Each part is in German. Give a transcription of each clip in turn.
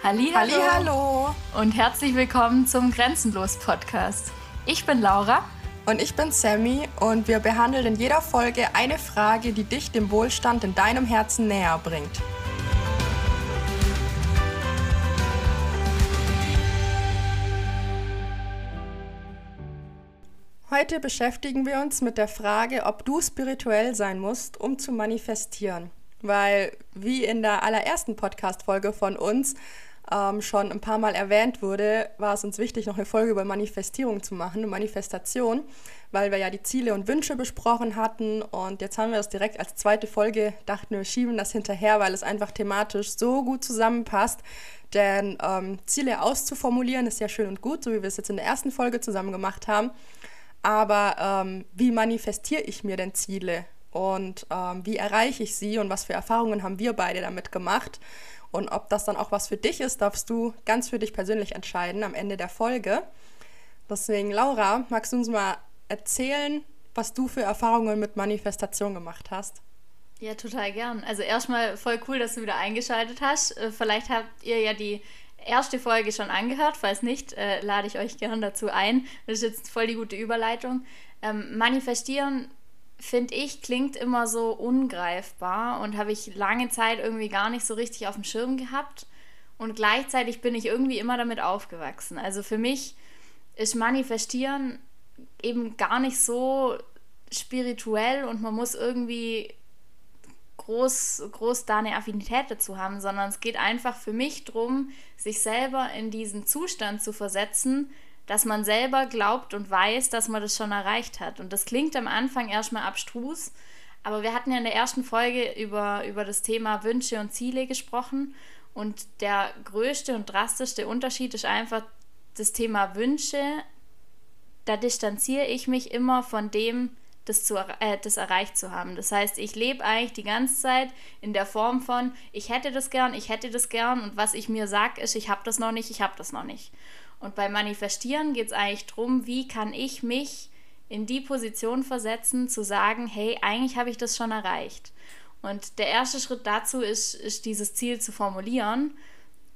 Halli, hallo und herzlich willkommen zum Grenzenlos Podcast. Ich bin Laura und ich bin Sammy und wir behandeln in jeder Folge eine Frage, die dich dem Wohlstand in deinem Herzen näher bringt. Heute beschäftigen wir uns mit der Frage, ob du spirituell sein musst, um zu manifestieren. Weil, wie in der allerersten Podcast-Folge von uns ähm, schon ein paar Mal erwähnt wurde, war es uns wichtig, noch eine Folge über Manifestierung zu machen, Manifestation, weil wir ja die Ziele und Wünsche besprochen hatten. Und jetzt haben wir das direkt als zweite Folge, dachten wir, schieben das hinterher, weil es einfach thematisch so gut zusammenpasst. Denn ähm, Ziele auszuformulieren ist ja schön und gut, so wie wir es jetzt in der ersten Folge zusammen gemacht haben. Aber ähm, wie manifestiere ich mir denn Ziele? Und ähm, wie erreiche ich sie und was für Erfahrungen haben wir beide damit gemacht? Und ob das dann auch was für dich ist, darfst du ganz für dich persönlich entscheiden am Ende der Folge. Deswegen, Laura, magst du uns mal erzählen, was du für Erfahrungen mit Manifestation gemacht hast? Ja, total gern. Also erstmal voll cool, dass du wieder eingeschaltet hast. Äh, vielleicht habt ihr ja die erste Folge schon angehört. Falls nicht, äh, lade ich euch gern dazu ein. Das ist jetzt voll die gute Überleitung. Ähm, manifestieren finde ich, klingt immer so ungreifbar und habe ich lange Zeit irgendwie gar nicht so richtig auf dem Schirm gehabt. Und gleichzeitig bin ich irgendwie immer damit aufgewachsen. Also für mich ist Manifestieren eben gar nicht so spirituell und man muss irgendwie groß, groß da eine Affinität dazu haben, sondern es geht einfach für mich darum, sich selber in diesen Zustand zu versetzen, dass man selber glaubt und weiß, dass man das schon erreicht hat. Und das klingt am Anfang erstmal abstrus, aber wir hatten ja in der ersten Folge über, über das Thema Wünsche und Ziele gesprochen. Und der größte und drastischste Unterschied ist einfach das Thema Wünsche. Da distanziere ich mich immer von dem, das, zu, äh, das erreicht zu haben. Das heißt, ich lebe eigentlich die ganze Zeit in der Form von, ich hätte das gern, ich hätte das gern und was ich mir sage, ist, ich habe das noch nicht, ich habe das noch nicht. Und beim Manifestieren geht es eigentlich darum, wie kann ich mich in die Position versetzen, zu sagen, hey, eigentlich habe ich das schon erreicht. Und der erste Schritt dazu ist, ist dieses Ziel zu formulieren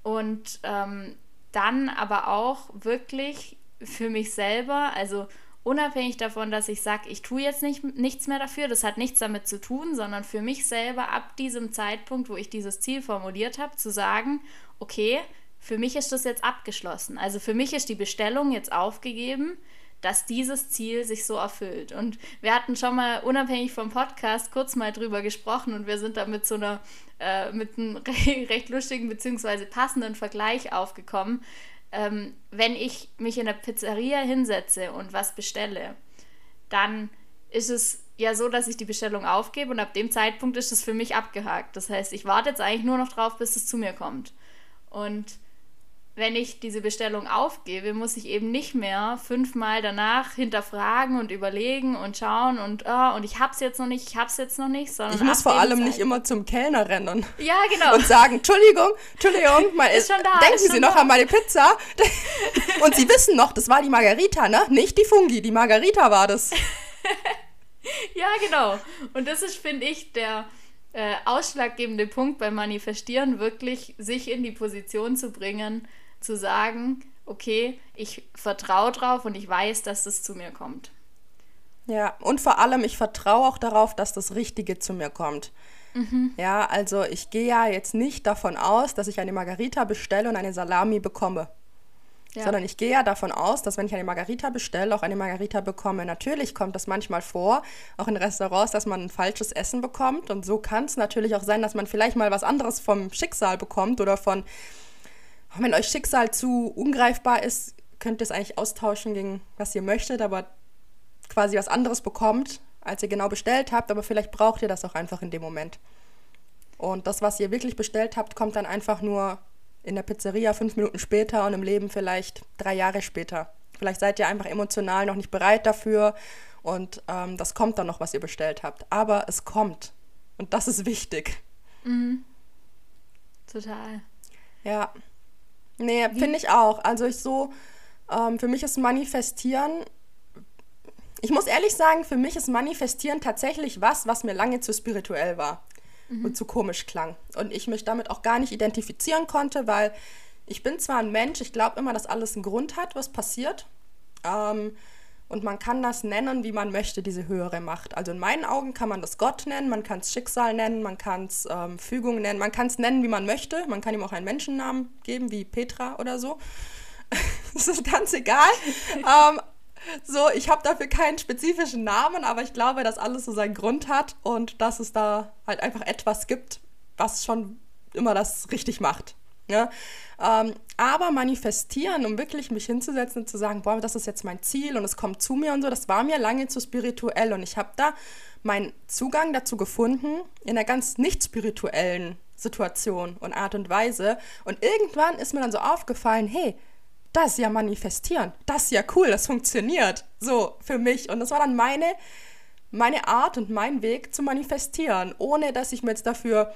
und ähm, dann aber auch wirklich für mich selber, also unabhängig davon, dass ich sage, ich tue jetzt nicht, nichts mehr dafür, das hat nichts damit zu tun, sondern für mich selber ab diesem Zeitpunkt, wo ich dieses Ziel formuliert habe, zu sagen, okay, für mich ist das jetzt abgeschlossen. Also für mich ist die Bestellung jetzt aufgegeben, dass dieses Ziel sich so erfüllt. Und wir hatten schon mal unabhängig vom Podcast kurz mal drüber gesprochen und wir sind da mit so einer, äh, mit einem recht lustigen bzw. passenden Vergleich aufgekommen. Ähm, wenn ich mich in der Pizzeria hinsetze und was bestelle, dann ist es ja so, dass ich die Bestellung aufgebe und ab dem Zeitpunkt ist es für mich abgehakt. Das heißt, ich warte jetzt eigentlich nur noch drauf, bis es zu mir kommt. Und wenn ich diese Bestellung aufgebe, muss ich eben nicht mehr fünfmal danach hinterfragen und überlegen und schauen und oh, und ich hab's jetzt noch nicht, ich hab's jetzt noch nicht, sondern ich muss vor allem nicht immer zum Kellner rennen. Ja, genau. Und sagen, Entschuldigung, Entschuldigung, mal, ist schon da, denken ist Sie noch da. an meine Pizza? und Sie wissen noch, das war die Margarita, ne? Nicht die Fungi, die Margarita war das. ja, genau. Und das ist, finde ich, der äh, ausschlaggebende Punkt beim Manifestieren, wirklich sich in die Position zu bringen, zu sagen, okay, ich vertraue drauf und ich weiß, dass das zu mir kommt. Ja, und vor allem, ich vertraue auch darauf, dass das Richtige zu mir kommt. Mhm. Ja, also ich gehe ja jetzt nicht davon aus, dass ich eine Margarita bestelle und eine Salami bekomme. Ja. Sondern ich gehe ja davon aus, dass wenn ich eine Margarita bestelle, auch eine Margarita bekomme. Natürlich kommt das manchmal vor, auch in Restaurants, dass man ein falsches Essen bekommt. Und so kann es natürlich auch sein, dass man vielleicht mal was anderes vom Schicksal bekommt oder von wenn euch Schicksal zu ungreifbar ist, könnt ihr es eigentlich austauschen gegen was ihr möchtet, aber quasi was anderes bekommt, als ihr genau bestellt habt, aber vielleicht braucht ihr das auch einfach in dem Moment. Und das, was ihr wirklich bestellt habt, kommt dann einfach nur in der Pizzeria fünf Minuten später und im Leben vielleicht drei Jahre später. Vielleicht seid ihr einfach emotional noch nicht bereit dafür und ähm, das kommt dann noch, was ihr bestellt habt. Aber es kommt. Und das ist wichtig. Mhm. Total. Ja. Nee, finde ich auch. Also ich so, ähm, für mich ist Manifestieren, ich muss ehrlich sagen, für mich ist Manifestieren tatsächlich was, was mir lange zu spirituell war mhm. und zu komisch klang. Und ich mich damit auch gar nicht identifizieren konnte, weil ich bin zwar ein Mensch, ich glaube immer, dass alles einen Grund hat, was passiert. Ähm, und man kann das nennen, wie man möchte, diese höhere Macht. Also in meinen Augen kann man das Gott nennen, man kann es Schicksal nennen, man kann es ähm, Fügung nennen, man kann es nennen, wie man möchte. Man kann ihm auch einen Menschennamen geben, wie Petra oder so. das ist ganz egal. ähm, so, ich habe dafür keinen spezifischen Namen, aber ich glaube, dass alles so seinen Grund hat und dass es da halt einfach etwas gibt, was schon immer das richtig macht. Ja? Ähm, aber manifestieren, um wirklich mich hinzusetzen und zu sagen, boah, das ist jetzt mein Ziel und es kommt zu mir und so, das war mir lange zu spirituell und ich habe da meinen Zugang dazu gefunden in einer ganz nicht spirituellen Situation und Art und Weise. Und irgendwann ist mir dann so aufgefallen, hey, das ist ja manifestieren, das ist ja cool, das funktioniert so für mich. Und das war dann meine, meine Art und mein Weg zu manifestieren, ohne dass ich mir jetzt dafür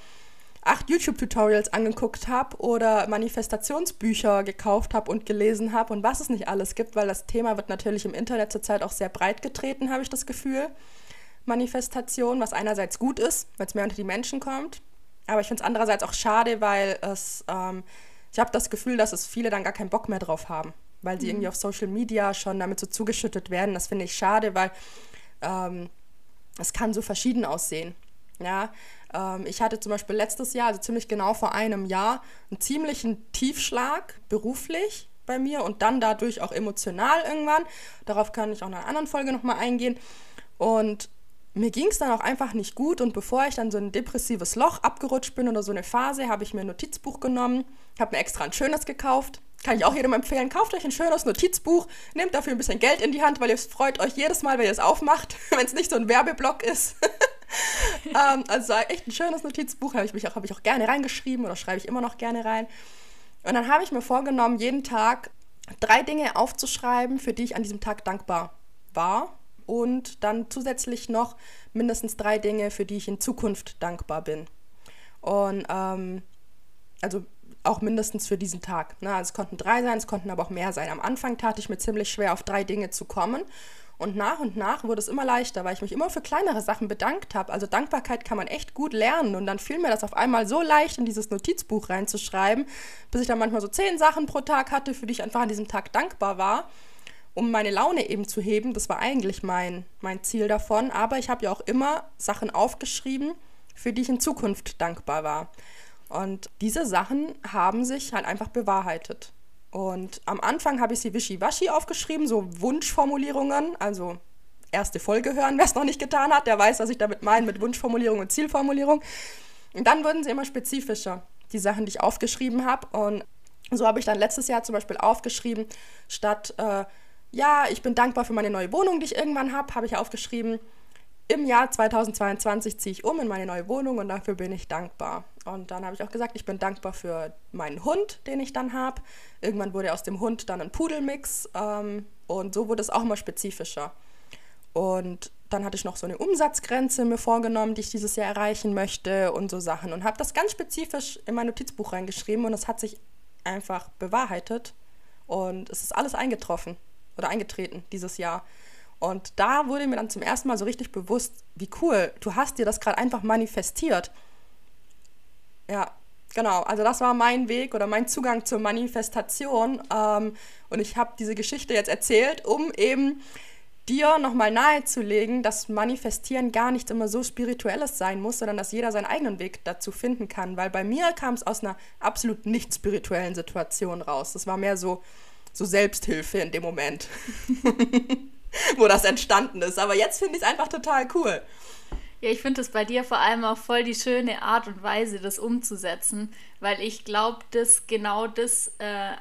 acht YouTube-Tutorials angeguckt habe oder Manifestationsbücher gekauft habe und gelesen habe und was es nicht alles gibt, weil das Thema wird natürlich im Internet zurzeit auch sehr breit getreten, habe ich das Gefühl. Manifestation, was einerseits gut ist, weil es mehr unter die Menschen kommt, aber ich finde es andererseits auch schade, weil es, ähm, ich habe das Gefühl, dass es viele dann gar keinen Bock mehr drauf haben, weil sie mhm. irgendwie auf Social Media schon damit so zugeschüttet werden. Das finde ich schade, weil ähm, es kann so verschieden aussehen. Ja, ich hatte zum Beispiel letztes Jahr, also ziemlich genau vor einem Jahr, einen ziemlichen Tiefschlag beruflich bei mir und dann dadurch auch emotional irgendwann. Darauf kann ich auch in einer anderen Folge nochmal eingehen. Und mir ging es dann auch einfach nicht gut und bevor ich dann so ein depressives Loch abgerutscht bin oder so eine Phase, habe ich mir ein Notizbuch genommen, habe mir extra ein schönes gekauft. Kann ich auch jedem empfehlen, kauft euch ein schönes Notizbuch, nehmt dafür ein bisschen Geld in die Hand, weil ihr freut euch jedes Mal, wenn ihr es aufmacht, wenn es nicht so ein Werbeblock ist. ähm, also echt ein schönes Notizbuch, habe ich, mich auch, hab ich auch gerne reingeschrieben oder schreibe ich immer noch gerne rein. Und dann habe ich mir vorgenommen, jeden Tag drei Dinge aufzuschreiben, für die ich an diesem Tag dankbar war. Und dann zusätzlich noch mindestens drei Dinge, für die ich in Zukunft dankbar bin. Und ähm, also auch mindestens für diesen Tag. Ne? Also es konnten drei sein, es konnten aber auch mehr sein. Am Anfang tat ich mir ziemlich schwer, auf drei Dinge zu kommen. Und nach und nach wurde es immer leichter, weil ich mich immer für kleinere Sachen bedankt habe. Also Dankbarkeit kann man echt gut lernen. Und dann fiel mir das auf einmal so leicht, in dieses Notizbuch reinzuschreiben, bis ich dann manchmal so zehn Sachen pro Tag hatte, für die ich einfach an diesem Tag dankbar war, um meine Laune eben zu heben. Das war eigentlich mein, mein Ziel davon. Aber ich habe ja auch immer Sachen aufgeschrieben, für die ich in Zukunft dankbar war. Und diese Sachen haben sich halt einfach bewahrheitet. Und am Anfang habe ich sie wischiwaschi aufgeschrieben, so Wunschformulierungen, also erste Folge hören, wer es noch nicht getan hat, der weiß, was ich damit meine mit Wunschformulierung und Zielformulierung. Und dann wurden sie immer spezifischer, die Sachen, die ich aufgeschrieben habe. Und so habe ich dann letztes Jahr zum Beispiel aufgeschrieben, statt, äh, ja, ich bin dankbar für meine neue Wohnung, die ich irgendwann habe, habe ich aufgeschrieben, im Jahr 2022 ziehe ich um in meine neue Wohnung und dafür bin ich dankbar. Und dann habe ich auch gesagt, ich bin dankbar für meinen Hund, den ich dann habe. Irgendwann wurde aus dem Hund dann ein Pudelmix ähm, und so wurde es auch immer spezifischer. Und dann hatte ich noch so eine Umsatzgrenze mir vorgenommen, die ich dieses Jahr erreichen möchte und so Sachen und habe das ganz spezifisch in mein Notizbuch reingeschrieben und es hat sich einfach bewahrheitet und es ist alles eingetroffen oder eingetreten dieses Jahr. Und da wurde mir dann zum ersten Mal so richtig bewusst, wie cool, du hast dir das gerade einfach manifestiert. Ja, genau. Also das war mein Weg oder mein Zugang zur Manifestation. Ähm, und ich habe diese Geschichte jetzt erzählt, um eben dir nochmal nahezulegen, dass Manifestieren gar nicht immer so spirituelles sein muss, sondern dass jeder seinen eigenen Weg dazu finden kann. Weil bei mir kam es aus einer absolut nicht spirituellen Situation raus. Das war mehr so, so Selbsthilfe in dem Moment. wo das entstanden ist. Aber jetzt finde ich es einfach total cool. Ja, ich finde es bei dir vor allem auch voll die schöne Art und Weise, das umzusetzen, weil ich glaube, dass genau das äh,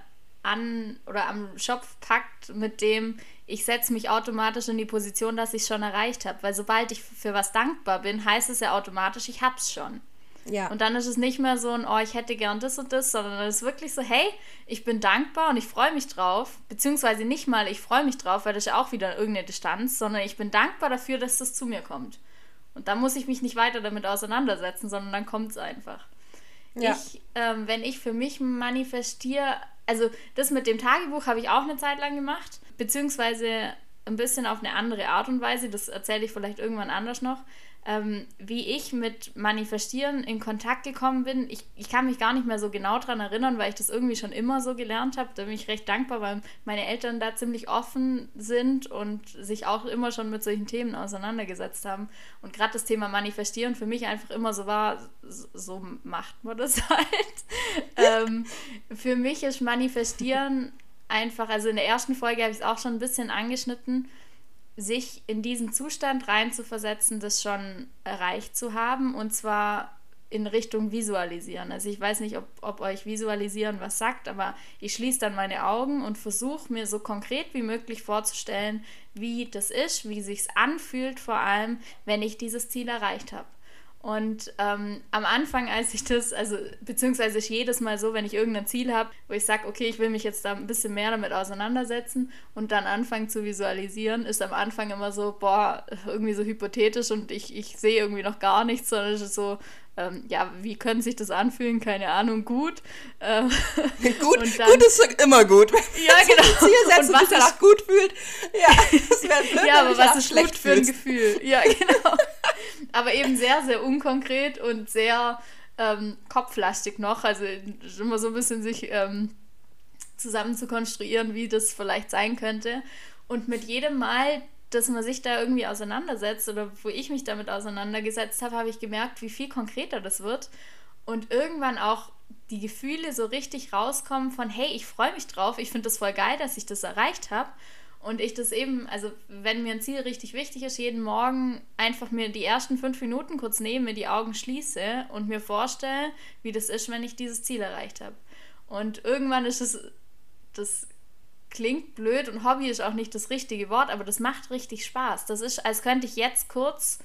an oder am Schopf packt, mit dem ich setze mich automatisch in die Position, dass ich es schon erreicht habe. Weil sobald ich für was dankbar bin, heißt es ja automatisch, ich habe es schon. Ja. Und dann ist es nicht mehr so ein, oh, ich hätte gern das und das, sondern es ist wirklich so, hey, ich bin dankbar und ich freue mich drauf. Beziehungsweise nicht mal, ich freue mich drauf, weil das ist ja auch wieder irgendeine Distanz, sondern ich bin dankbar dafür, dass das zu mir kommt. Und dann muss ich mich nicht weiter damit auseinandersetzen, sondern dann kommt es einfach. Ja. Ich, ähm, wenn ich für mich manifestiere, also das mit dem Tagebuch habe ich auch eine Zeit lang gemacht, beziehungsweise ein bisschen auf eine andere Art und Weise, das erzähle ich vielleicht irgendwann anders noch. ähm, wie ich mit Manifestieren in Kontakt gekommen bin. Ich, ich kann mich gar nicht mehr so genau daran erinnern, weil ich das irgendwie schon immer so gelernt habe. Da bin ich recht dankbar, weil meine Eltern da ziemlich offen sind und sich auch immer schon mit solchen Themen auseinandergesetzt haben. Und gerade das Thema Manifestieren für mich einfach immer so war, so macht man das halt. ähm, für mich ist Manifestieren einfach, also in der ersten Folge habe ich es auch schon ein bisschen angeschnitten, sich in diesen Zustand reinzuversetzen, das schon erreicht zu haben und zwar in Richtung Visualisieren. Also ich weiß nicht, ob, ob euch Visualisieren was sagt, aber ich schließe dann meine Augen und versuche mir so konkret wie möglich vorzustellen, wie das ist, wie sich's anfühlt, vor allem, wenn ich dieses Ziel erreicht habe. Und ähm, am Anfang, als ich das, also beziehungsweise ich jedes Mal so, wenn ich irgendein Ziel habe, wo ich sage, okay, ich will mich jetzt da ein bisschen mehr damit auseinandersetzen und dann anfangen zu visualisieren, ist am Anfang immer so, boah, irgendwie so hypothetisch und ich, ich sehe irgendwie noch gar nichts, sondern es ist so, ähm, ja, wie können sich das anfühlen? Keine Ahnung, gut. Ähm, gut, dann, gut ist immer gut. Ja, genau. Ziel setzt und, und sich danach gut fühlt. Ja, das wäre blöd, ja, aber was ist schlecht gut für ein Gefühl? Ja, genau. Aber eben sehr, sehr unkonkret und sehr ähm, kopflastig noch. Also immer so ein bisschen sich ähm, zusammen zu konstruieren, wie das vielleicht sein könnte. Und mit jedem Mal, dass man sich da irgendwie auseinandersetzt oder wo ich mich damit auseinandergesetzt habe, habe ich gemerkt, wie viel konkreter das wird und irgendwann auch die Gefühle so richtig rauskommen von, hey, ich freue mich drauf, ich finde das voll geil, dass ich das erreicht habe und ich das eben, also wenn mir ein Ziel richtig wichtig ist, jeden Morgen einfach mir die ersten fünf Minuten kurz nehme, die Augen schließe und mir vorstelle, wie das ist, wenn ich dieses Ziel erreicht habe. Und irgendwann ist es das klingt blöd und Hobby ist auch nicht das richtige Wort, aber das macht richtig Spaß. Das ist, als könnte ich jetzt kurz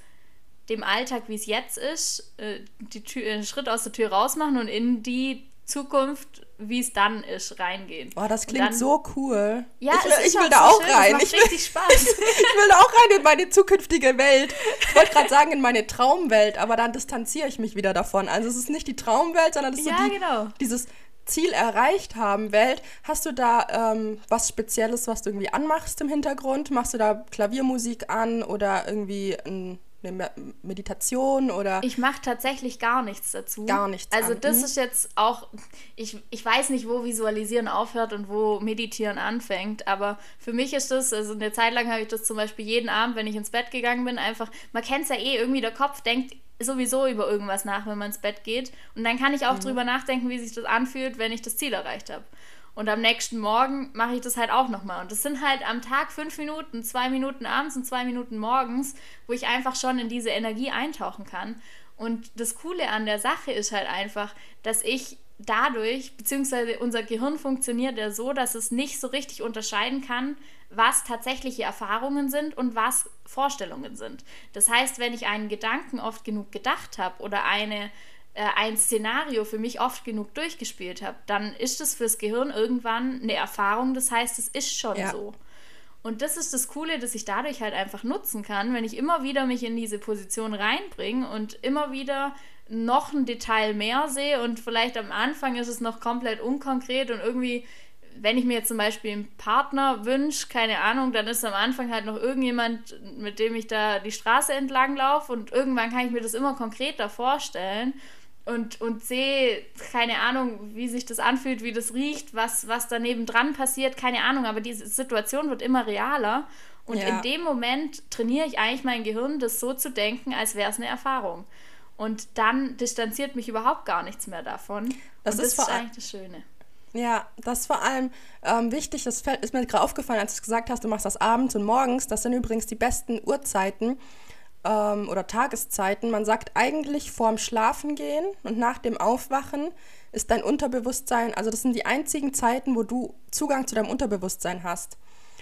dem Alltag, wie es jetzt ist, äh, die Tür, einen Schritt aus der Tür rausmachen und in die Zukunft, wie es dann ist, reingehen. Oh, das klingt dann, so cool. Ja, ich will, ich will da auch schön, rein. ich will, richtig Spaß. ich will da auch rein in meine zukünftige Welt. Ich wollte gerade sagen, in meine Traumwelt, aber dann distanziere ich mich wieder davon. Also es ist nicht die Traumwelt, sondern es ist ja, so die, genau. dieses Ziel erreicht haben Welt. Hast du da ähm, was Spezielles, was du irgendwie anmachst im Hintergrund? Machst du da Klaviermusik an oder irgendwie ein eine Meditation oder. Ich mache tatsächlich gar nichts dazu. Gar nichts. Also, an. das mhm. ist jetzt auch. Ich, ich weiß nicht, wo Visualisieren aufhört und wo Meditieren anfängt, aber für mich ist das, also eine Zeit lang habe ich das zum Beispiel jeden Abend, wenn ich ins Bett gegangen bin, einfach. Man kennt es ja eh, irgendwie der Kopf denkt sowieso über irgendwas nach, wenn man ins Bett geht. Und dann kann ich auch mhm. drüber nachdenken, wie sich das anfühlt, wenn ich das Ziel erreicht habe. Und am nächsten Morgen mache ich das halt auch nochmal. Und das sind halt am Tag fünf Minuten, zwei Minuten abends und zwei Minuten morgens, wo ich einfach schon in diese Energie eintauchen kann. Und das Coole an der Sache ist halt einfach, dass ich dadurch, beziehungsweise unser Gehirn funktioniert ja so, dass es nicht so richtig unterscheiden kann, was tatsächliche Erfahrungen sind und was Vorstellungen sind. Das heißt, wenn ich einen Gedanken oft genug gedacht habe oder eine, ein Szenario für mich oft genug durchgespielt habe, dann ist es fürs Gehirn irgendwann eine Erfahrung. Das heißt, es ist schon ja. so. Und das ist das Coole, dass ich dadurch halt einfach nutzen kann, wenn ich immer wieder mich in diese Position reinbringe und immer wieder noch ein Detail mehr sehe und vielleicht am Anfang ist es noch komplett unkonkret und irgendwie, wenn ich mir jetzt zum Beispiel einen Partner wünsche, keine Ahnung, dann ist am Anfang halt noch irgendjemand, mit dem ich da die Straße entlang laufe und irgendwann kann ich mir das immer konkreter vorstellen und, und sehe, keine Ahnung, wie sich das anfühlt, wie das riecht, was, was daneben dran passiert, keine Ahnung, aber diese Situation wird immer realer. Und ja. in dem Moment trainiere ich eigentlich mein Gehirn, das so zu denken, als wäre es eine Erfahrung. Und dann distanziert mich überhaupt gar nichts mehr davon. Das, ist, das ist eigentlich das Schöne. Ja, das ist vor allem ähm, wichtig, das ist mir gerade aufgefallen, als du gesagt hast, du machst das abends und morgens. Das sind übrigens die besten Uhrzeiten ähm, oder Tageszeiten. Man sagt eigentlich vorm Schlafengehen und nach dem Aufwachen ist dein Unterbewusstsein, also das sind die einzigen Zeiten, wo du Zugang zu deinem Unterbewusstsein hast.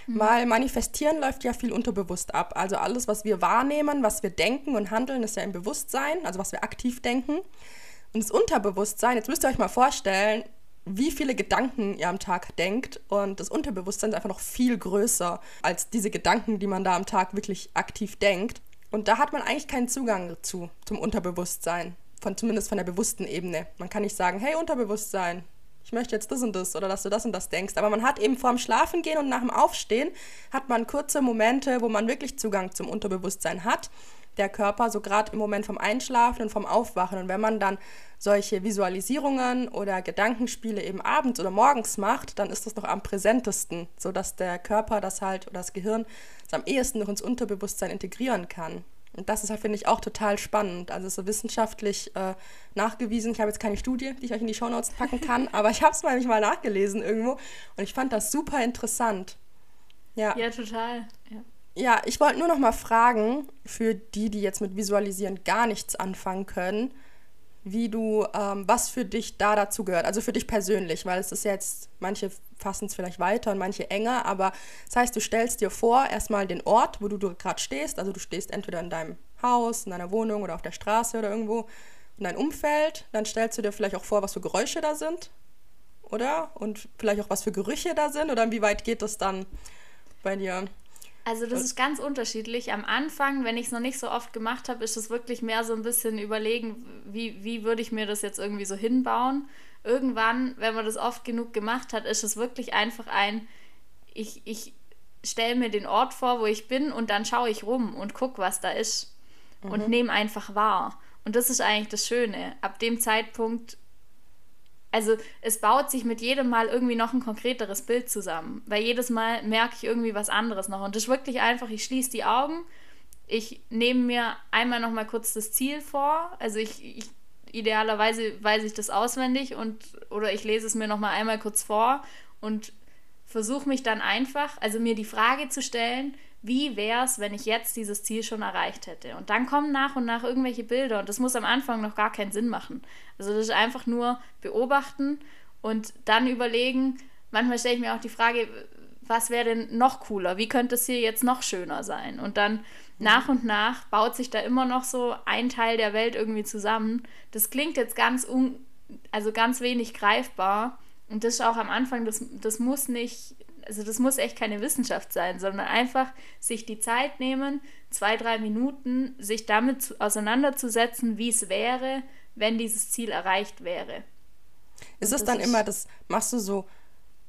Mhm. Weil manifestieren läuft ja viel unterbewusst ab. Also alles, was wir wahrnehmen, was wir denken und handeln, ist ja im Bewusstsein, also was wir aktiv denken. Und das Unterbewusstsein, jetzt müsst ihr euch mal vorstellen, wie viele Gedanken ihr am Tag denkt. Und das Unterbewusstsein ist einfach noch viel größer als diese Gedanken, die man da am Tag wirklich aktiv denkt. Und da hat man eigentlich keinen Zugang dazu, zum Unterbewusstsein. Von, zumindest von der bewussten Ebene. Man kann nicht sagen, hey Unterbewusstsein, ich möchte jetzt das und das oder dass du das und das denkst. Aber man hat eben vorm Schlafengehen und nach dem Aufstehen hat man kurze Momente, wo man wirklich Zugang zum Unterbewusstsein hat. Der Körper, so gerade im Moment vom Einschlafen und vom Aufwachen. Und wenn man dann solche Visualisierungen oder Gedankenspiele eben abends oder morgens macht, dann ist das noch am präsentesten, sodass der Körper das halt oder das Gehirn es am ehesten noch ins Unterbewusstsein integrieren kann. Und das ist halt, finde ich, auch total spannend. Also so wissenschaftlich äh, nachgewiesen. Ich habe jetzt keine Studie, die ich euch in die Shownotes packen kann, aber ich habe es mal, mal nachgelesen irgendwo und ich fand das super interessant. Ja, ja total. Ja. Ja, ich wollte nur noch mal fragen, für die, die jetzt mit Visualisieren gar nichts anfangen können, wie du, ähm, was für dich da dazu gehört. Also für dich persönlich, weil es ist jetzt, manche fassen es vielleicht weiter und manche enger, aber das heißt, du stellst dir vor, erstmal den Ort, wo du, du gerade stehst. Also du stehst entweder in deinem Haus, in deiner Wohnung oder auf der Straße oder irgendwo in dein Umfeld. Dann stellst du dir vielleicht auch vor, was für Geräusche da sind, oder? Und vielleicht auch, was für Gerüche da sind, oder wie weit geht das dann bei dir? Also das ist ganz unterschiedlich. Am Anfang, wenn ich es noch nicht so oft gemacht habe, ist es wirklich mehr so ein bisschen überlegen, wie, wie würde ich mir das jetzt irgendwie so hinbauen. Irgendwann, wenn man das oft genug gemacht hat, ist es wirklich einfach ein, ich, ich stelle mir den Ort vor, wo ich bin und dann schaue ich rum und gucke, was da ist. Mhm. Und nehme einfach wahr. Und das ist eigentlich das Schöne. Ab dem Zeitpunkt also es baut sich mit jedem Mal irgendwie noch ein konkreteres Bild zusammen, weil jedes Mal merke ich irgendwie was anderes noch. Und das ist wirklich einfach, ich schließe die Augen, ich nehme mir einmal noch mal kurz das Ziel vor, also ich, ich idealerweise weiß ich das auswendig und oder ich lese es mir noch mal einmal kurz vor und versuche mich dann einfach, also mir die Frage zu stellen, wie wäre es, wenn ich jetzt dieses Ziel schon erreicht hätte? Und dann kommen nach und nach irgendwelche Bilder und das muss am Anfang noch gar keinen Sinn machen. Also das ist einfach nur beobachten und dann überlegen, manchmal stelle ich mir auch die Frage, was wäre denn noch cooler? Wie könnte es hier jetzt noch schöner sein? Und dann nach und nach baut sich da immer noch so ein Teil der Welt irgendwie zusammen. Das klingt jetzt ganz un also ganz wenig greifbar. Und das ist auch am Anfang, das, das muss nicht also das muss echt keine Wissenschaft sein, sondern einfach sich die Zeit nehmen, zwei, drei Minuten, sich damit zu, auseinanderzusetzen, wie es wäre, wenn dieses Ziel erreicht wäre. Ist es dann immer das, machst du so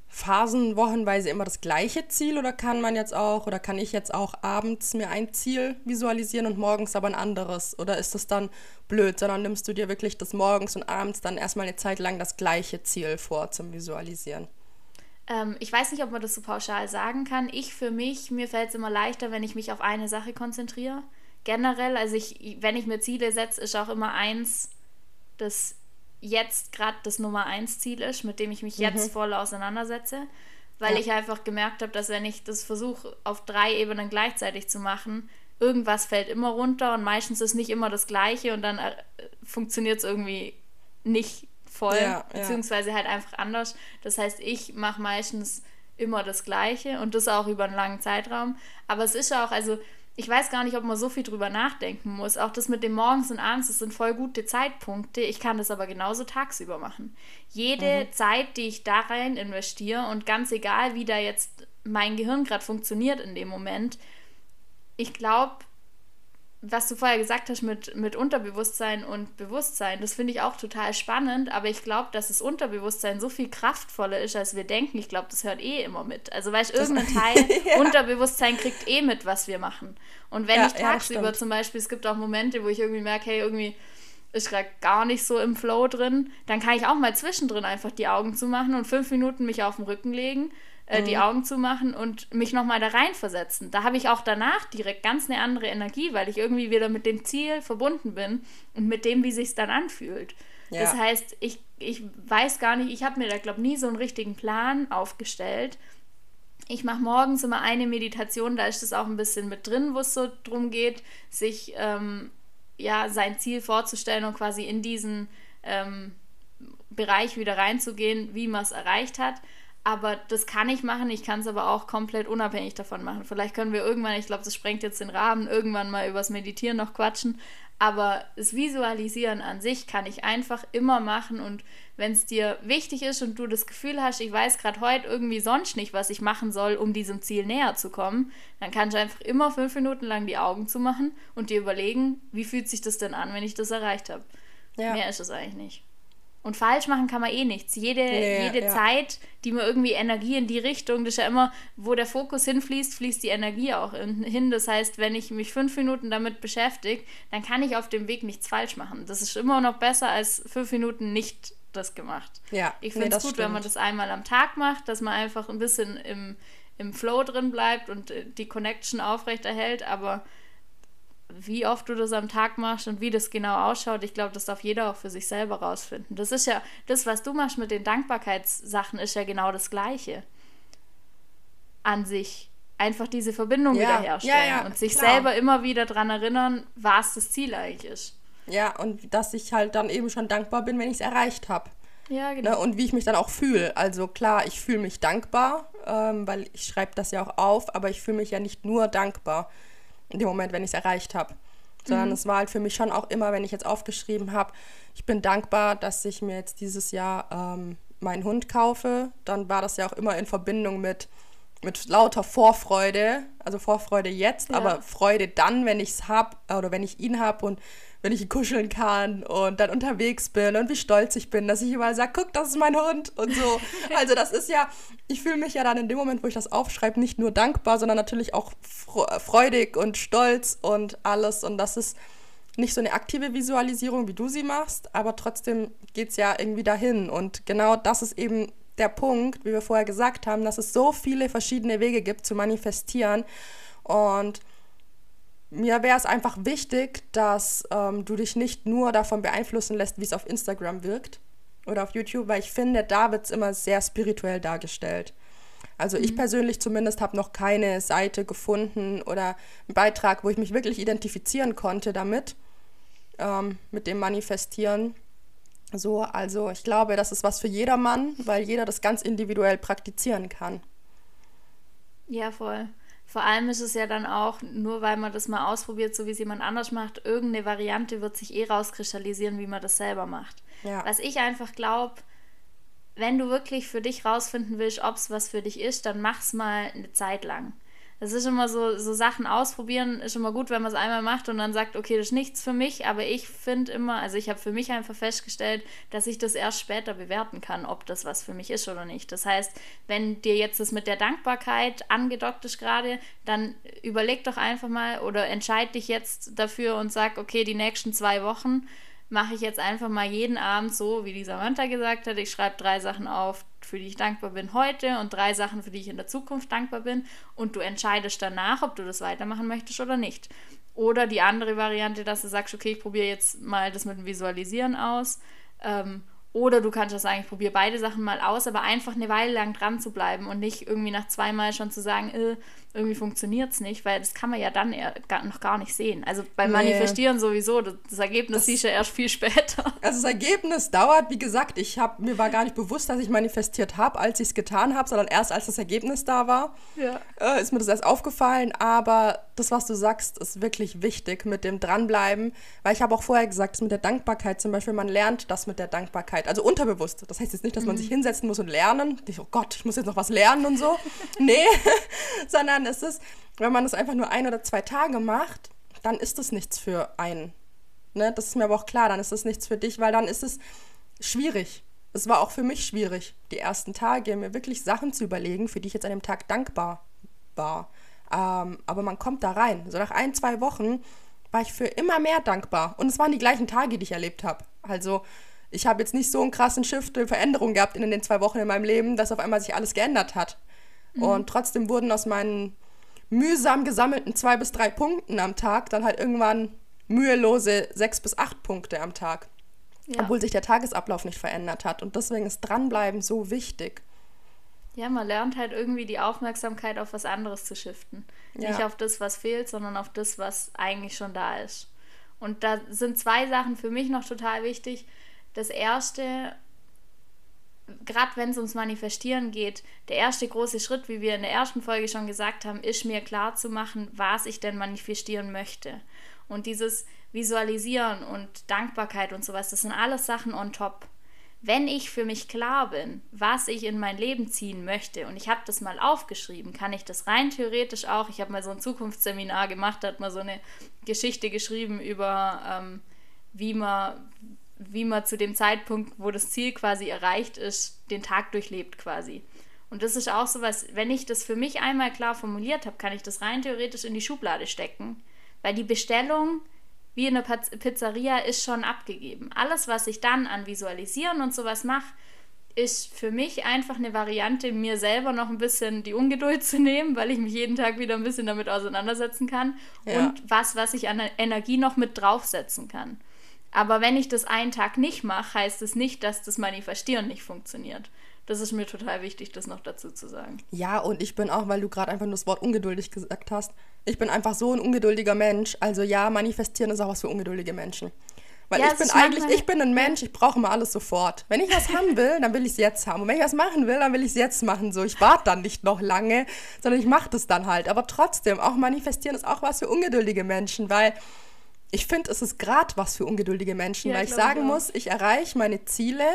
phasenwochenweise immer das gleiche Ziel oder kann man jetzt auch, oder kann ich jetzt auch abends mir ein Ziel visualisieren und morgens aber ein anderes? Oder ist das dann blöd, sondern nimmst du dir wirklich das morgens und abends dann erstmal eine Zeit lang das gleiche Ziel vor zum Visualisieren? Ähm, ich weiß nicht, ob man das so pauschal sagen kann. Ich für mich, mir fällt es immer leichter, wenn ich mich auf eine Sache konzentriere. Generell, also ich, wenn ich mir Ziele setze, ist auch immer eins, das jetzt gerade das Nummer eins Ziel ist, mit dem ich mich mhm. jetzt voll auseinandersetze. Weil ja. ich einfach gemerkt habe, dass wenn ich das versuche, auf drei Ebenen gleichzeitig zu machen, irgendwas fällt immer runter und meistens ist nicht immer das Gleiche und dann äh, funktioniert es irgendwie nicht voll, ja, beziehungsweise halt einfach anders. Das heißt, ich mache meistens immer das Gleiche und das auch über einen langen Zeitraum. Aber es ist auch, also ich weiß gar nicht, ob man so viel drüber nachdenken muss. Auch das mit dem Morgens und Abends, das sind voll gute Zeitpunkte. Ich kann das aber genauso tagsüber machen. Jede mhm. Zeit, die ich da rein investiere und ganz egal, wie da jetzt mein Gehirn gerade funktioniert in dem Moment, ich glaube, was du vorher gesagt hast mit, mit Unterbewusstsein und Bewusstsein, das finde ich auch total spannend, aber ich glaube, dass das Unterbewusstsein so viel kraftvoller ist, als wir denken. Ich glaube, das hört eh immer mit. Also, weißt du, irgendein Teil ja. Unterbewusstsein kriegt eh mit, was wir machen. Und wenn ja, ich tagsüber ja, zum Beispiel, es gibt auch Momente, wo ich irgendwie merke, hey, irgendwie ist gerade gar nicht so im Flow drin, dann kann ich auch mal zwischendrin einfach die Augen zumachen und fünf Minuten mich auf den Rücken legen äh, mhm. die Augen zu machen und mich nochmal da reinversetzen. Da habe ich auch danach direkt ganz eine andere Energie, weil ich irgendwie wieder mit dem Ziel verbunden bin und mit dem, wie sich es dann anfühlt. Ja. Das heißt, ich, ich weiß gar nicht, ich habe mir da, glaube ich, nie so einen richtigen Plan aufgestellt. Ich mache morgens immer eine Meditation, da ist es auch ein bisschen mit drin, wo es so drum geht, sich ähm, ja, sein Ziel vorzustellen und quasi in diesen ähm, Bereich wieder reinzugehen, wie man es erreicht hat. Aber das kann ich machen, ich kann es aber auch komplett unabhängig davon machen. Vielleicht können wir irgendwann, ich glaube, das sprengt jetzt den Rahmen, irgendwann mal übers Meditieren noch quatschen. Aber das Visualisieren an sich kann ich einfach immer machen. Und wenn es dir wichtig ist und du das Gefühl hast, ich weiß gerade heute irgendwie sonst nicht, was ich machen soll, um diesem Ziel näher zu kommen, dann kannst du einfach immer fünf Minuten lang die Augen zu machen und dir überlegen, wie fühlt sich das denn an, wenn ich das erreicht habe. Ja. Mehr ist es eigentlich nicht. Und falsch machen kann man eh nichts. Jede, nee, jede ja. Zeit, die man irgendwie Energie in die Richtung, das ist ja immer, wo der Fokus hinfließt, fließt die Energie auch hin. Das heißt, wenn ich mich fünf Minuten damit beschäftige, dann kann ich auf dem Weg nichts falsch machen. Das ist immer noch besser als fünf Minuten nicht das gemacht. Ja, ich finde es nee, gut, stimmt. wenn man das einmal am Tag macht, dass man einfach ein bisschen im, im Flow drin bleibt und äh, die Connection aufrechterhält, aber wie oft du das am Tag machst und wie das genau ausschaut, ich glaube, das darf jeder auch für sich selber rausfinden. Das ist ja, das, was du machst mit den Dankbarkeitssachen, ist ja genau das Gleiche. An sich. Einfach diese Verbindung ja, wiederherstellen ja, ja, und sich klar. selber immer wieder daran erinnern, was das Ziel eigentlich ist. Ja, und dass ich halt dann eben schon dankbar bin, wenn ich es erreicht habe. Ja, genau. Ne, und wie ich mich dann auch fühle. Also klar, ich fühle mich dankbar, ähm, weil ich schreibe das ja auch auf, aber ich fühle mich ja nicht nur dankbar in dem Moment, wenn ich es erreicht habe. Sondern mhm. es war halt für mich schon auch immer, wenn ich jetzt aufgeschrieben habe, ich bin dankbar, dass ich mir jetzt dieses Jahr ähm, meinen Hund kaufe. Dann war das ja auch immer in Verbindung mit, mit lauter Vorfreude. Also Vorfreude jetzt, ja. aber Freude dann, wenn ich es habe oder wenn ich ihn habe und wenn ich ihn kuscheln kann und dann unterwegs bin und wie stolz ich bin, dass ich überall sage, guck, das ist mein Hund und so. Also das ist ja, ich fühle mich ja dann in dem Moment, wo ich das aufschreibe, nicht nur dankbar, sondern natürlich auch freudig und stolz und alles. Und das ist nicht so eine aktive Visualisierung, wie du sie machst, aber trotzdem geht es ja irgendwie dahin. Und genau das ist eben der Punkt, wie wir vorher gesagt haben, dass es so viele verschiedene Wege gibt zu manifestieren. Und mir wäre es einfach wichtig, dass ähm, du dich nicht nur davon beeinflussen lässt, wie es auf Instagram wirkt oder auf YouTube, weil ich finde, da wird es immer sehr spirituell dargestellt. Also mhm. ich persönlich zumindest habe noch keine Seite gefunden oder einen Beitrag, wo ich mich wirklich identifizieren konnte damit, ähm, mit dem Manifestieren. So, also ich glaube, das ist was für jedermann, weil jeder das ganz individuell praktizieren kann. Ja, voll. Vor allem ist es ja dann auch, nur weil man das mal ausprobiert, so wie es jemand anders macht, irgendeine Variante wird sich eh rauskristallisieren, wie man das selber macht. Ja. Was ich einfach glaube, wenn du wirklich für dich rausfinden willst, ob es was für dich ist, dann mach's mal eine Zeit lang. Das ist immer so, so Sachen ausprobieren, ist immer gut, wenn man es einmal macht und dann sagt, okay, das ist nichts für mich, aber ich finde immer, also ich habe für mich einfach festgestellt, dass ich das erst später bewerten kann, ob das was für mich ist oder nicht. Das heißt, wenn dir jetzt das mit der Dankbarkeit angedockt ist gerade, dann überleg doch einfach mal oder entscheid dich jetzt dafür und sag, okay, die nächsten zwei Wochen mache ich jetzt einfach mal jeden Abend so, wie die Samantha gesagt hat. Ich schreibe drei Sachen auf, für die ich dankbar bin heute und drei Sachen, für die ich in der Zukunft dankbar bin. Und du entscheidest danach, ob du das weitermachen möchtest oder nicht. Oder die andere Variante, dass du sagst, okay, ich probiere jetzt mal das mit dem Visualisieren aus. Ähm, oder du kannst auch sagen, ich probiere beide Sachen mal aus, aber einfach eine Weile lang dran zu bleiben und nicht irgendwie nach zweimal schon zu sagen, äh, irgendwie funktioniert es nicht, weil das kann man ja dann noch gar nicht sehen. Also beim nee. Manifestieren sowieso, das, Ergebnis das, siehst du ja erst viel später. Also das Ergebnis dauert, wie gesagt, ich hab, mir war gar nicht bewusst, dass ich manifestiert habe, als ich es getan habe, sondern erst als das Ergebnis da war, ja. äh, ist mir das erst aufgefallen. Aber das, was du sagst, ist wirklich wichtig mit dem Dranbleiben, weil ich habe auch vorher gesagt, das mit der Dankbarkeit zum Beispiel, man lernt das mit der Dankbarkeit, also unterbewusst. Das heißt jetzt nicht, dass man mhm. sich hinsetzen muss und lernen. Ich, oh Gott, ich muss jetzt noch was lernen und so. nee, sondern es ist, wenn man das einfach nur ein oder zwei Tage macht, dann ist das nichts für einen. Ne? Das ist mir aber auch klar, dann ist das nichts für dich, weil dann ist es schwierig. Es war auch für mich schwierig, die ersten Tage mir wirklich Sachen zu überlegen, für die ich jetzt an dem Tag dankbar war. Ähm, aber man kommt da rein. So nach ein, zwei Wochen war ich für immer mehr dankbar. Und es waren die gleichen Tage, die ich erlebt habe. Also ich habe jetzt nicht so einen krassen Shift, eine Veränderung gehabt in den zwei Wochen in meinem Leben, dass auf einmal sich alles geändert hat. Mhm. Und trotzdem wurden aus meinen mühsam gesammelten zwei bis drei Punkten am Tag dann halt irgendwann mühelose sechs bis acht Punkte am Tag. Ja. Obwohl sich der Tagesablauf nicht verändert hat. Und deswegen ist Dranbleiben so wichtig. Ja, man lernt halt irgendwie die Aufmerksamkeit auf was anderes zu shiften. Ja. Nicht auf das, was fehlt, sondern auf das, was eigentlich schon da ist. Und da sind zwei Sachen für mich noch total wichtig. Das erste, gerade wenn es ums Manifestieren geht, der erste große Schritt, wie wir in der ersten Folge schon gesagt haben, ist mir klar zu machen, was ich denn manifestieren möchte. Und dieses Visualisieren und Dankbarkeit und sowas, das sind alles Sachen on top. Wenn ich für mich klar bin, was ich in mein Leben ziehen möchte, und ich habe das mal aufgeschrieben, kann ich das rein theoretisch auch. Ich habe mal so ein Zukunftsseminar gemacht, da hat man so eine Geschichte geschrieben über, ähm, wie man wie man zu dem Zeitpunkt, wo das Ziel quasi erreicht ist, den Tag durchlebt quasi. Und das ist auch so was, wenn ich das für mich einmal klar formuliert habe, kann ich das rein theoretisch in die Schublade stecken. Weil die Bestellung, wie in der Pizzeria, ist schon abgegeben. Alles, was ich dann an Visualisieren und sowas mache, ist für mich einfach eine Variante, mir selber noch ein bisschen die Ungeduld zu nehmen, weil ich mich jeden Tag wieder ein bisschen damit auseinandersetzen kann. Ja. Und was, was ich an Energie noch mit draufsetzen kann. Aber wenn ich das einen Tag nicht mache, heißt es das nicht, dass das Manifestieren nicht funktioniert. Das ist mir total wichtig, das noch dazu zu sagen. Ja, und ich bin auch, weil du gerade einfach nur das Wort ungeduldig gesagt hast, ich bin einfach so ein ungeduldiger Mensch. Also ja, manifestieren ist auch was für ungeduldige Menschen. Weil ja, ich bin eigentlich, ich bin ein Mensch, ich brauche immer alles sofort. Wenn ich was haben will, dann will ich es jetzt haben. Und wenn ich was machen will, dann will ich es jetzt machen. So, ich warte dann nicht noch lange, sondern ich mache das dann halt. Aber trotzdem, auch manifestieren ist auch was für ungeduldige Menschen, weil ich finde, es ist gerade was für ungeduldige Menschen, ja, weil ich sagen ich muss, ich erreiche meine Ziele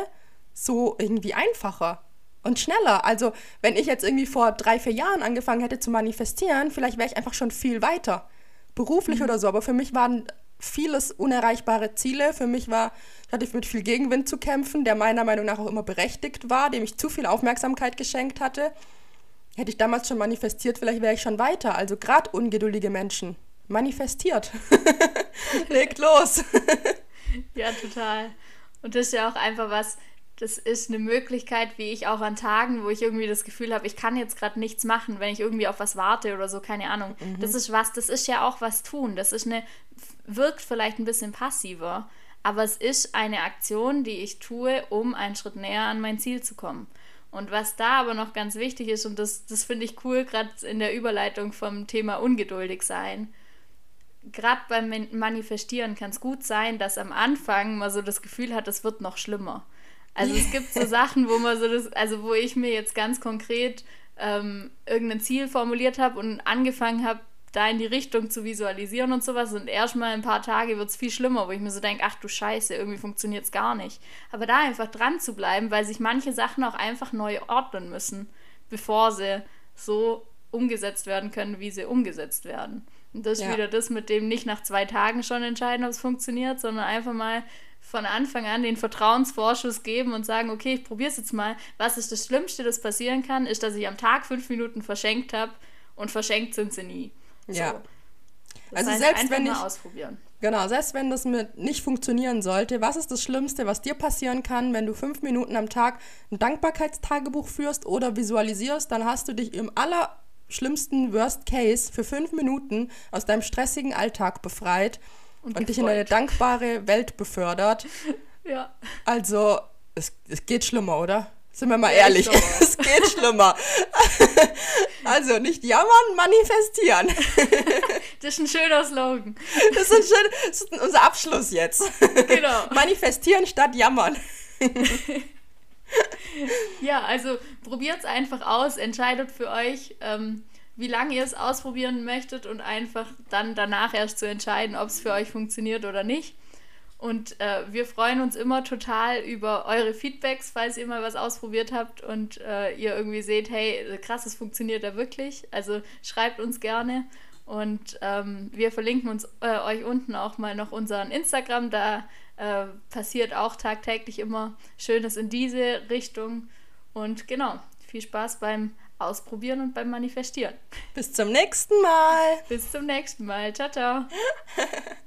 so irgendwie einfacher und schneller. Also, wenn ich jetzt irgendwie vor drei, vier Jahren angefangen hätte zu manifestieren, vielleicht wäre ich einfach schon viel weiter. Beruflich mhm. oder so. Aber für mich waren vieles unerreichbare Ziele. Für mich war, ich hatte mit viel Gegenwind zu kämpfen, der meiner Meinung nach auch immer berechtigt war, dem ich zu viel Aufmerksamkeit geschenkt hatte. Hätte ich damals schon manifestiert, vielleicht wäre ich schon weiter. Also gerade ungeduldige Menschen. Manifestiert. Legt los. ja, total. Und das ist ja auch einfach was, das ist eine Möglichkeit, wie ich auch an Tagen, wo ich irgendwie das Gefühl habe, ich kann jetzt gerade nichts machen, wenn ich irgendwie auf was warte oder so, keine Ahnung. Mhm. Das ist was, das ist ja auch was tun. Das ist eine, wirkt vielleicht ein bisschen passiver, aber es ist eine Aktion, die ich tue, um einen Schritt näher an mein Ziel zu kommen. Und was da aber noch ganz wichtig ist, und das, das finde ich cool, gerade in der Überleitung vom Thema ungeduldig sein, gerade beim Manifestieren kann es gut sein, dass am Anfang man so das Gefühl hat, es wird noch schlimmer. Also es gibt so Sachen, wo man so das, also wo ich mir jetzt ganz konkret ähm, irgendein Ziel formuliert habe und angefangen habe, da in die Richtung zu visualisieren und sowas. Und erstmal ein paar Tage wird es viel schlimmer, wo ich mir so denke, ach du Scheiße, irgendwie funktioniert es gar nicht. Aber da einfach dran zu bleiben, weil sich manche Sachen auch einfach neu ordnen müssen, bevor sie so umgesetzt werden können, wie sie umgesetzt werden. Und das ist ja. wieder das mit dem nicht nach zwei Tagen schon entscheiden, ob es funktioniert, sondern einfach mal von Anfang an den Vertrauensvorschuss geben und sagen, okay, ich probiere es jetzt mal. Was ist das Schlimmste, das passieren kann, ist, dass ich am Tag fünf Minuten verschenkt habe und verschenkt sind sie nie. Ja. So. Das also selbst wenn ich ausprobieren. Genau, selbst wenn das mit nicht funktionieren sollte, was ist das Schlimmste, was dir passieren kann, wenn du fünf Minuten am Tag ein Dankbarkeitstagebuch führst oder visualisierst, dann hast du dich im allerschlimmsten Worst Case für fünf Minuten aus deinem stressigen Alltag befreit und, und dich in eine dankbare Welt befördert. ja. Also, es, es geht schlimmer, oder? Sind wir mal ja, ehrlich, es geht schlimmer. also nicht jammern, manifestieren. das ist ein schöner Slogan. Das ist, ein schön, das ist unser Abschluss jetzt. Genau. manifestieren statt jammern. Ja, also probiert es einfach aus, entscheidet für euch. Ähm, wie lange ihr es ausprobieren möchtet und einfach dann danach erst zu entscheiden, ob es für euch funktioniert oder nicht. Und äh, wir freuen uns immer total über eure Feedbacks, falls ihr mal was ausprobiert habt und äh, ihr irgendwie seht, hey, krass, es funktioniert da wirklich. Also schreibt uns gerne. Und ähm, wir verlinken uns äh, euch unten auch mal noch unseren Instagram. Da äh, passiert auch tagtäglich immer Schönes in diese Richtung. Und genau, viel Spaß beim ausprobieren und beim Manifestieren. Bis zum nächsten Mal. Bis zum nächsten Mal. Ciao, ciao.